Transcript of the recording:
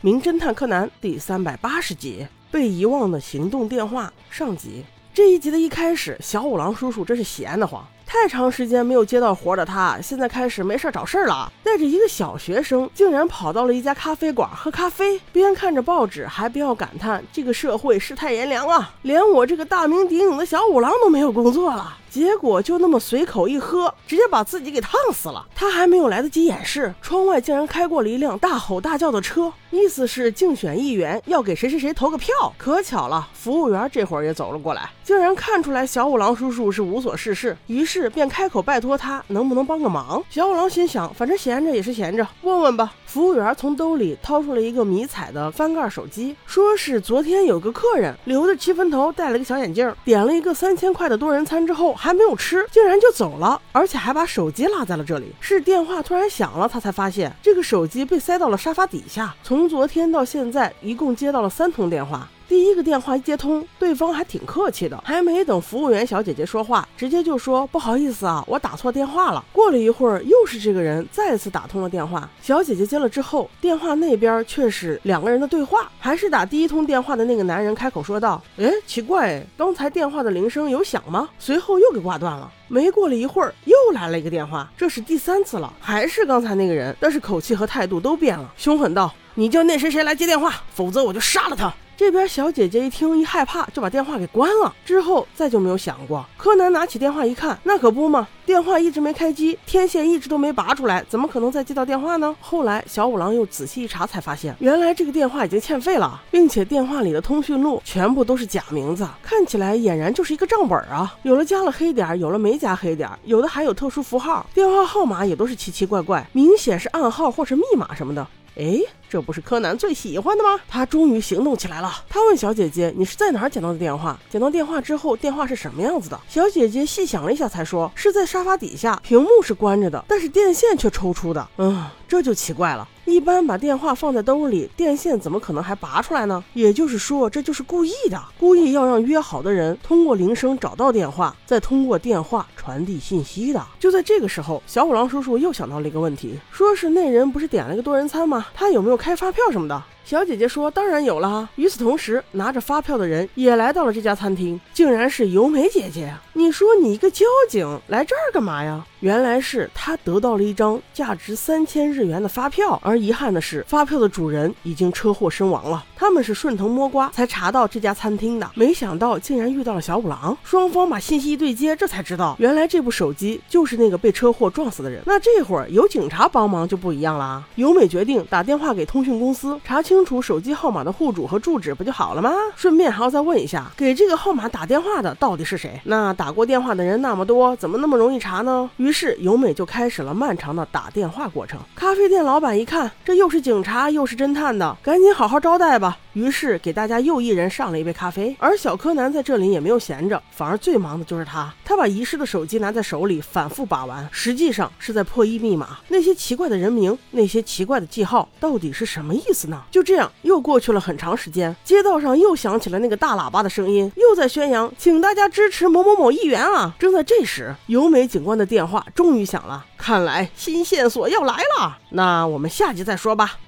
名侦探柯南》第三百八十集《被遗忘的行动电话》上集。这一集的一开始，小五郎叔叔真是闲得慌。太长时间没有接到活的他，现在开始没事找事儿了。带着一个小学生，竟然跑到了一家咖啡馆喝咖啡，边看着报纸，还边要感叹这个社会世态炎凉啊！连我这个大名鼎鼎的小五郎都没有工作了。结果就那么随口一喝，直接把自己给烫死了。他还没有来得及掩饰，窗外竟然开过了一辆大吼大叫的车，意思是竞选议员要给谁谁谁投个票。可巧了，服务员这会儿也走了过来，竟然看出来小五郎叔叔是无所事事，于是便开口拜托他能不能帮个忙。小五郎心想，反正闲着也是闲着，问问吧。服务员从兜里掏出了一个迷彩的翻盖手机，说是昨天有个客人留着七分头，戴了个小眼镜，点了一个三千块的多人餐之后还没有吃，竟然就走了，而且还把手机落在了这里。是电话突然响了，他才发现这个手机被塞到了沙发底下。从昨天到现在，一共接到了三通电话。第一个电话一接通，对方还挺客气的，还没等服务员小姐姐说话，直接就说不好意思啊，我打错电话了。过了一会儿，又是这个人再次打通了电话，小姐姐接了之后，电话那边却是两个人的对话，还是打第一通电话的那个男人开口说道：“哎，奇怪，刚才电话的铃声有响吗？”随后又给挂断了。没过了一会儿，又来了一个电话，这是第三次了，还是刚才那个人，但是口气和态度都变了，凶狠道：“你叫那谁谁来接电话，否则我就杀了他。”这边小姐姐一听一害怕，就把电话给关了。之后再就没有响过。柯南拿起电话一看，那可不嘛，电话一直没开机，天线一直都没拔出来，怎么可能再接到电话呢？后来小五郎又仔细一查，才发现原来这个电话已经欠费了，并且电话里的通讯录全部都是假名字，看起来俨然就是一个账本啊！有了加了黑点，有了没加黑点，有的还有特殊符号，电话号码也都是奇奇怪怪，明显是暗号或是密码什么的。哎，这不是柯南最喜欢的吗？他终于行动起来了。他问小姐姐：“你是在哪儿捡到的电话？捡到电话之后，电话是什么样子的？”小姐姐细想了一下，才说：“是在沙发底下，屏幕是关着的，但是电线却抽出的。”嗯，这就奇怪了。一般把电话放在兜里，电线怎么可能还拔出来呢？也就是说，这就是故意的，故意要让约好的人通过铃声找到电话，再通过电话传递信息的。就在这个时候，小五郎叔叔又想到了一个问题，说是那人不是点了个多人餐吗？他有没有开发票什么的？小姐姐说：“当然有了。”与此同时，拿着发票的人也来到了这家餐厅，竟然是由美姐姐。你说你一个交警来这儿干嘛呀？原来是他得到了一张价值三千日元的发票，而遗憾的是，发票的主人已经车祸身亡了。他们是顺藤摸瓜才查到这家餐厅的，没想到竟然遇到了小五郎。双方把信息一对接，这才知道原来这部手机就是那个被车祸撞死的人。那这会儿有警察帮忙就不一样了啊。由美决定打电话给通讯公司查。清楚手机号码的户主和住址不就好了吗？顺便还要再问一下，给这个号码打电话的到底是谁？那打过电话的人那么多，怎么那么容易查呢？于是由美就开始了漫长的打电话过程。咖啡店老板一看，这又是警察又是侦探的，赶紧好好招待吧。于是给大家又一人上了一杯咖啡。而小柯南在这里也没有闲着，反而最忙的就是他。他把遗失的手机拿在手里反复把玩，实际上是在破译密码。那些奇怪的人名，那些奇怪的记号，到底是什么意思呢？就。这样又过去了很长时间，街道上又响起了那个大喇叭的声音，又在宣扬，请大家支持某某某议员啊！正在这时，由美警官的电话终于响了，看来新线索要来了。那我们下集再说吧。